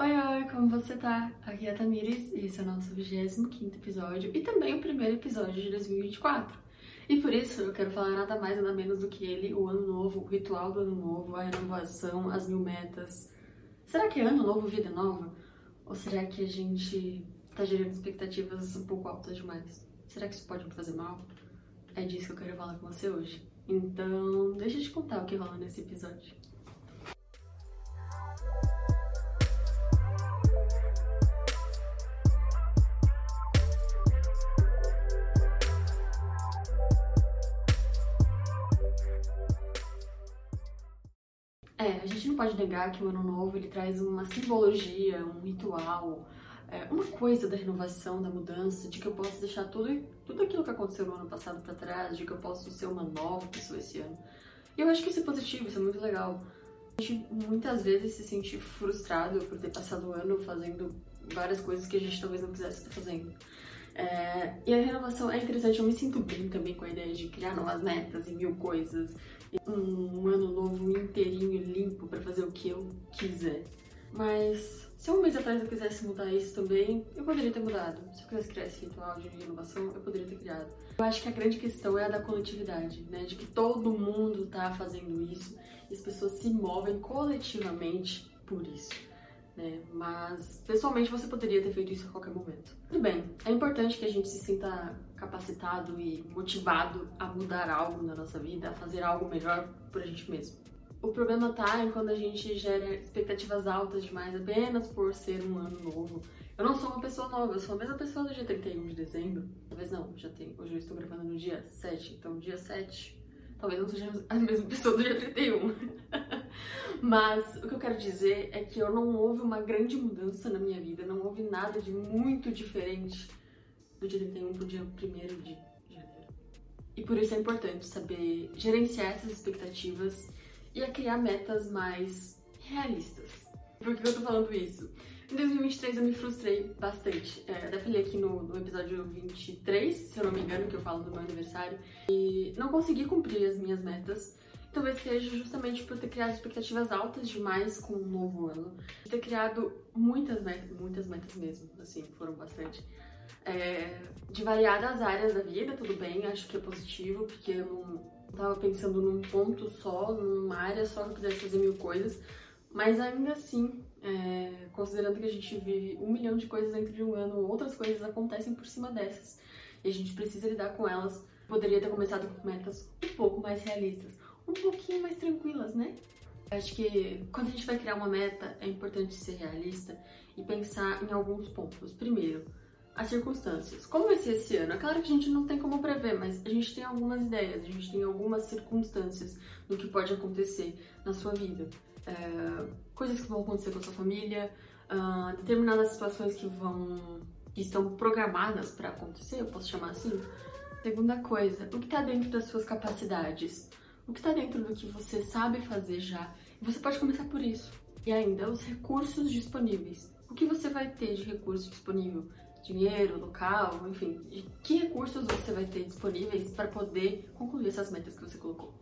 Oi, oi, como você tá? Aqui é a Tamires e esse é o nosso 25 episódio e também o primeiro episódio de 2024. E por isso eu quero falar nada mais nada menos do que ele, o ano novo, o ritual do ano novo, a renovação, as mil metas. Será que é ano novo, vida nova? Ou será que a gente tá gerando expectativas um pouco altas demais? Será que isso pode me fazer mal? É disso que eu quero falar com você hoje. Então, deixa eu te contar o que rola nesse episódio. É, a gente não pode negar que o ano novo ele traz uma simbologia, um ritual, é, uma coisa da renovação, da mudança, de que eu posso deixar tudo, tudo aquilo que aconteceu no ano passado para trás, de que eu posso ser uma nova pessoa esse ano. E eu acho que isso é positivo, isso é muito legal. A gente muitas vezes se sente frustrado por ter passado o ano fazendo várias coisas que a gente talvez não quisesse estar fazendo. É, e a renovação é interessante, eu me sinto bem também com a ideia de criar novas metas e mil coisas. Um ano novo inteirinho limpo para fazer o que eu quiser. Mas se um mês atrás eu quisesse mudar isso também, eu poderia ter mudado. Se eu quisesse criar esse ritual de inovação, eu poderia ter criado. Eu acho que a grande questão é a da coletividade, né? De que todo mundo tá fazendo isso e as pessoas se movem coletivamente por isso. Né? Mas, pessoalmente, você poderia ter feito isso a qualquer momento. Tudo bem, é importante que a gente se sinta capacitado e motivado a mudar algo na nossa vida, a fazer algo melhor por a gente mesmo. O problema tá em quando a gente gera expectativas altas demais apenas por ser um ano novo. Eu não sou uma pessoa nova, eu sou a mesma pessoa do dia 31 de dezembro. Talvez não, já tem. Hoje eu estou gravando no dia 7, então dia 7. Talvez não sejamos a mesma pessoa do dia 31. Mas o que eu quero dizer é que eu não houve uma grande mudança na minha vida, não houve nada de muito diferente do dia 31 pro dia 1 de janeiro. E por isso é importante saber gerenciar essas expectativas e a criar metas mais realistas. Por que eu tô falando isso? Em 2023 eu me frustrei bastante. É, até falei aqui no, no, episódio 23, se eu não me engano, que eu falo do meu aniversário, e não consegui cumprir as minhas metas. Talvez seja justamente por ter criado expectativas altas demais com o um novo ano. Ter criado muitas metas, muitas metas mesmo, assim, foram bastante. É, de variadas áreas da vida, tudo bem, acho que é positivo, porque eu não tava pensando num ponto só, numa área só que eu quisesse fazer mil coisas, mas ainda assim, é, considerando que a gente vive um milhão de coisas dentro de um ano, outras coisas acontecem por cima dessas e a gente precisa lidar com elas. Poderia ter começado com metas um pouco mais realistas, um pouquinho mais tranquilas, né? Acho que quando a gente vai criar uma meta, é importante ser realista e pensar em alguns pontos. Primeiro, as circunstâncias. Como vai ser esse ano? É claro que a gente não tem como prever, mas a gente tem algumas ideias, a gente tem algumas circunstâncias do que pode acontecer na sua vida. É, coisas que vão acontecer com a sua família, uh, determinadas situações que vão que estão programadas para acontecer, eu posso chamar assim. Segunda coisa, o que está dentro das suas capacidades? O que está dentro do que você sabe fazer já? Você pode começar por isso. E ainda, os recursos disponíveis. O que você vai ter de recurso disponível? Dinheiro, local, enfim, que recursos você vai ter disponíveis para poder concluir essas metas que você colocou.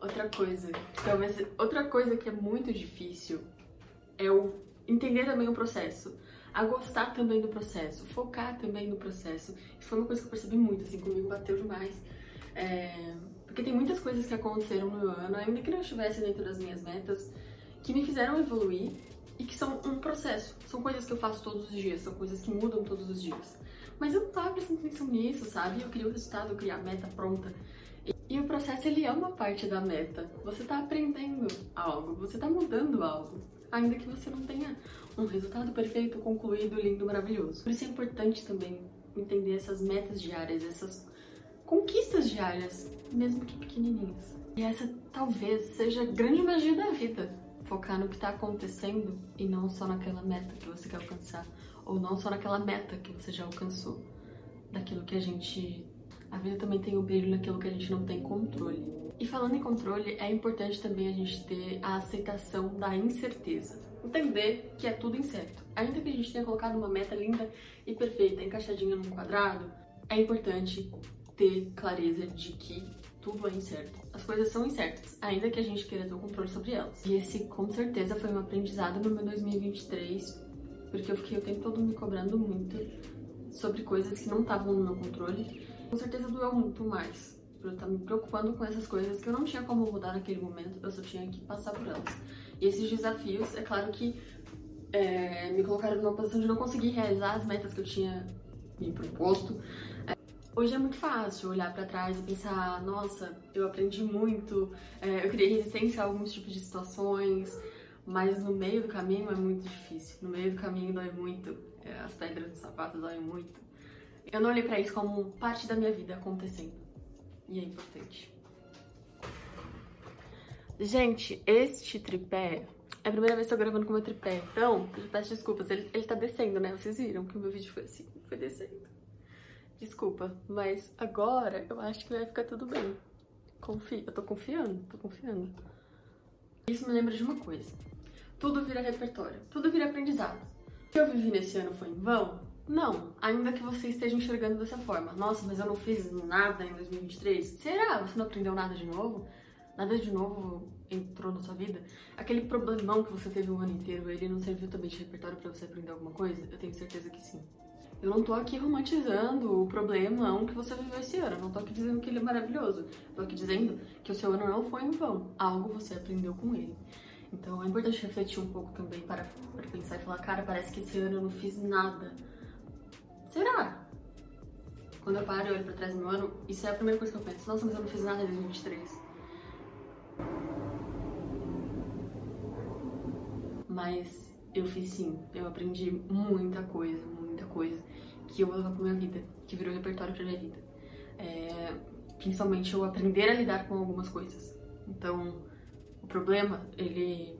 Outra coisa, talvez outra coisa que é muito difícil é o entender também o processo, a gostar também do processo, focar também no processo. Isso foi uma coisa que eu percebi muito, assim, comigo bateu demais. É, porque tem muitas coisas que aconteceram no ano, ainda que não estivesse dentro das minhas metas, que me fizeram evoluir e que são um processo. São coisas que eu faço todos os dias, são coisas que mudam todos os dias. Mas eu não tava prestando atenção nisso, sabe? Eu queria o resultado, eu queria a meta pronta. E, o processo, ele é uma parte da meta. Você tá aprendendo algo, você tá mudando algo. Ainda que você não tenha um resultado perfeito, concluído, lindo, maravilhoso. Por isso é importante também entender essas metas diárias, essas conquistas diárias, mesmo que pequenininhas. E essa talvez seja a grande magia da vida focar no que está acontecendo e não só naquela meta que você quer alcançar, ou não só naquela meta que você já alcançou, daquilo que a gente. A vida também tem o brilho naquilo que a gente não tem controle. E falando em controle, é importante também a gente ter a aceitação da incerteza. Entender que é tudo incerto. Ainda que a gente tenha colocado uma meta linda e perfeita, encaixadinha num quadrado, é importante ter clareza de que tudo é incerto. As coisas são incertas, ainda que a gente queira ter o controle sobre elas. E esse, com certeza, foi um aprendizado no meu 2023, porque eu fiquei o tempo todo me cobrando muito sobre coisas que não estavam no meu controle. Com certeza doeu muito mais, por eu estar me preocupando com essas coisas que eu não tinha como mudar naquele momento, eu só tinha que passar por elas. E esses desafios, é claro que é, me colocaram numa posição de não conseguir realizar as metas que eu tinha me proposto. Hoje é muito fácil olhar para trás e pensar, nossa, eu aprendi muito, é, eu criei resistência a alguns tipos de situações, mas no meio do caminho é muito difícil. No meio do caminho dói muito, é, as pedras do sapato doem muito. Eu não olhei para isso como parte da minha vida acontecendo. E é importante. Gente, este tripé é a primeira vez que eu tô gravando com meu tripé, então eu peço desculpas. Ele, ele tá descendo, né? Vocês viram que o meu vídeo foi assim, foi descendo. Desculpa, mas agora eu acho que vai ficar tudo bem. Confia, eu tô confiando, tô confiando. Isso me lembra de uma coisa. Tudo vira repertório, tudo vira aprendizado. O que eu vivi nesse ano foi em vão? Não, ainda que você esteja enxergando dessa forma. Nossa, mas eu não fiz nada em 2023. Será? Você não aprendeu nada de novo? Nada de novo entrou na sua vida? Aquele problemão que você teve o ano inteiro, ele não serviu também de repertório para você aprender alguma coisa? Eu tenho certeza que sim. Eu não tô aqui romantizando o problemão que você viveu esse ano. Eu não tô aqui dizendo que ele é maravilhoso. Tô aqui dizendo que o seu ano não foi em vão. Algo você aprendeu com ele. Então é importante refletir um pouco também para, para pensar e falar, cara, parece que esse ano eu não fiz nada. Será? Quando eu paro e olho pra trás do meu ano, isso é a primeira coisa que eu penso. Nossa, mas eu não fiz nada em 2023. Mas eu fiz sim, eu aprendi muita coisa, muita coisa que eu vou levar pra minha vida, que virou repertório pra minha vida. É, principalmente eu aprender a lidar com algumas coisas. Então, o problema, ele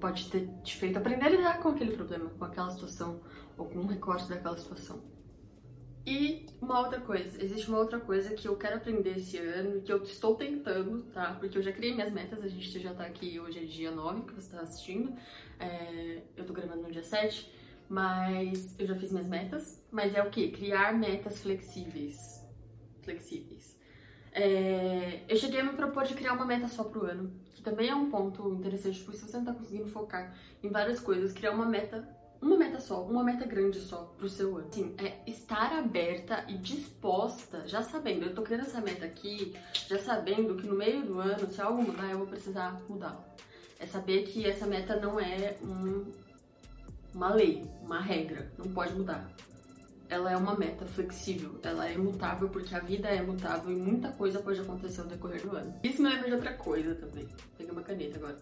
pode ter te feito aprender a lidar com aquele problema, com aquela situação, ou com um recorte daquela situação. E uma outra coisa, existe uma outra coisa que eu quero aprender esse ano, que eu estou tentando, tá? Porque eu já criei minhas metas, a gente já tá aqui, hoje é dia 9 que você tá assistindo, é, eu tô gravando no dia 7, mas eu já fiz minhas metas, mas é o que? Criar metas flexíveis. Flexíveis. É, eu cheguei a me propor de criar uma meta só pro ano, que também é um ponto interessante, porque se você não tá conseguindo focar em várias coisas, criar uma meta uma meta só, uma meta grande só pro seu ano. Sim, é estar aberta e disposta, já sabendo, eu tô criando essa meta aqui, já sabendo que no meio do ano, se algo mudar, eu vou precisar mudá-la. É saber que essa meta não é um, uma lei, uma regra, não pode mudar. Ela é uma meta flexível, ela é imutável porque a vida é mutável e muita coisa pode acontecer ao decorrer do ano. Isso me lembra de outra coisa também. Peguei uma caneta agora.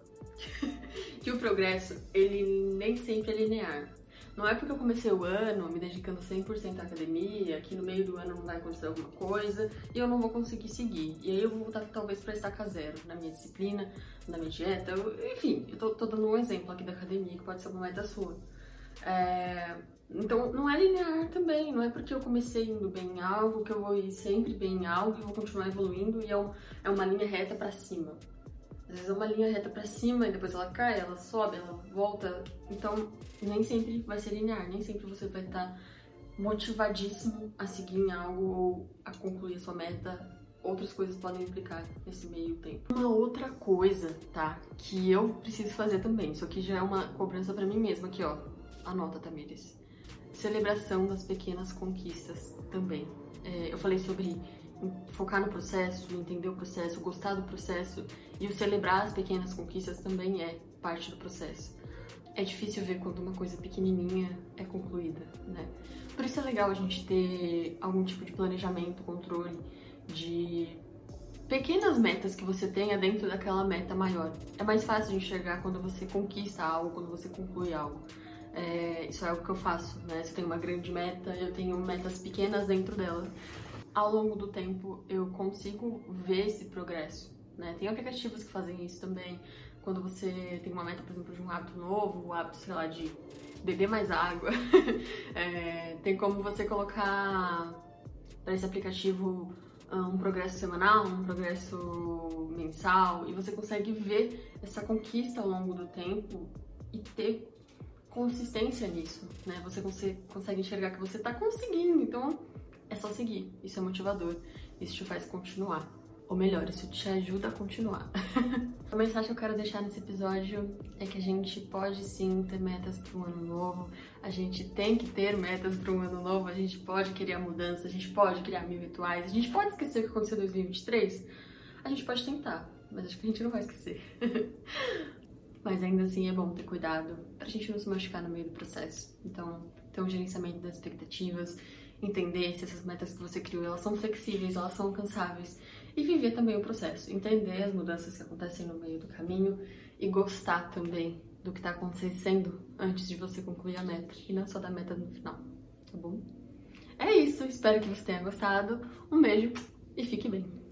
que o progresso, ele nem sempre é linear. Não é porque eu comecei o ano me dedicando 100% à academia, que no meio do ano não vai acontecer alguma coisa e eu não vou conseguir seguir. E aí eu vou voltar talvez para estaca zero na minha disciplina, na minha dieta. Eu, enfim, eu tô, tô, dando um exemplo aqui da academia que pode ser uma meta sua. É, então não é linear também, não é porque eu comecei indo bem em algo que eu vou ir sempre bem em algo e vou continuar evoluindo e é, um, é uma linha reta para cima. Às vezes é uma linha reta para cima e depois ela cai, ela sobe, ela volta. Então, nem sempre vai ser linear, nem sempre você vai estar motivadíssimo a seguir em algo ou a concluir a sua meta. Outras coisas podem implicar nesse meio tempo. Uma outra coisa, tá? Que eu preciso fazer também. Isso aqui já é uma cobrança para mim mesma. Aqui, ó. Anota, Tamires. Celebração das pequenas conquistas também. É, eu falei sobre focar no processo, entender o processo, gostar do processo e o celebrar as pequenas conquistas também é parte do processo. É difícil ver quando uma coisa pequenininha é concluída, né? Por isso é legal a gente ter algum tipo de planejamento, controle de pequenas metas que você tenha dentro daquela meta maior. É mais fácil de enxergar quando você conquista algo, quando você conclui algo. É, isso é algo que eu faço, né? Se eu tenho uma grande meta, eu tenho metas pequenas dentro dela ao longo do tempo eu consigo ver esse progresso. Né? Tem aplicativos que fazem isso também. Quando você tem uma meta, por exemplo, de um hábito novo, o hábito, sei lá, de beber mais água, é, tem como você colocar para esse aplicativo ah, um progresso semanal, um progresso mensal, e você consegue ver essa conquista ao longo do tempo e ter consistência nisso, né? Você consegue enxergar que você está conseguindo, então é só seguir. Isso é motivador, isso te faz continuar. Ou melhor, isso te ajuda a continuar. a mensagem que eu quero deixar nesse episódio é que a gente pode sim ter metas para um ano novo, a gente tem que ter metas para um ano novo, a gente pode criar mudança, a gente pode criar mil rituais, a gente pode esquecer o que aconteceu em 2023, a gente pode tentar, mas acho que a gente não vai esquecer. mas ainda assim é bom ter cuidado pra gente não se machucar no meio do processo. Então, ter um gerenciamento das expectativas, entender se essas metas que você criou, elas são flexíveis, elas são alcançáveis e viver também o processo, entender as mudanças que acontecem no meio do caminho e gostar também do que está acontecendo antes de você concluir a meta e não só da meta no final, tá bom? É isso, espero que você tenha gostado. Um beijo e fique bem.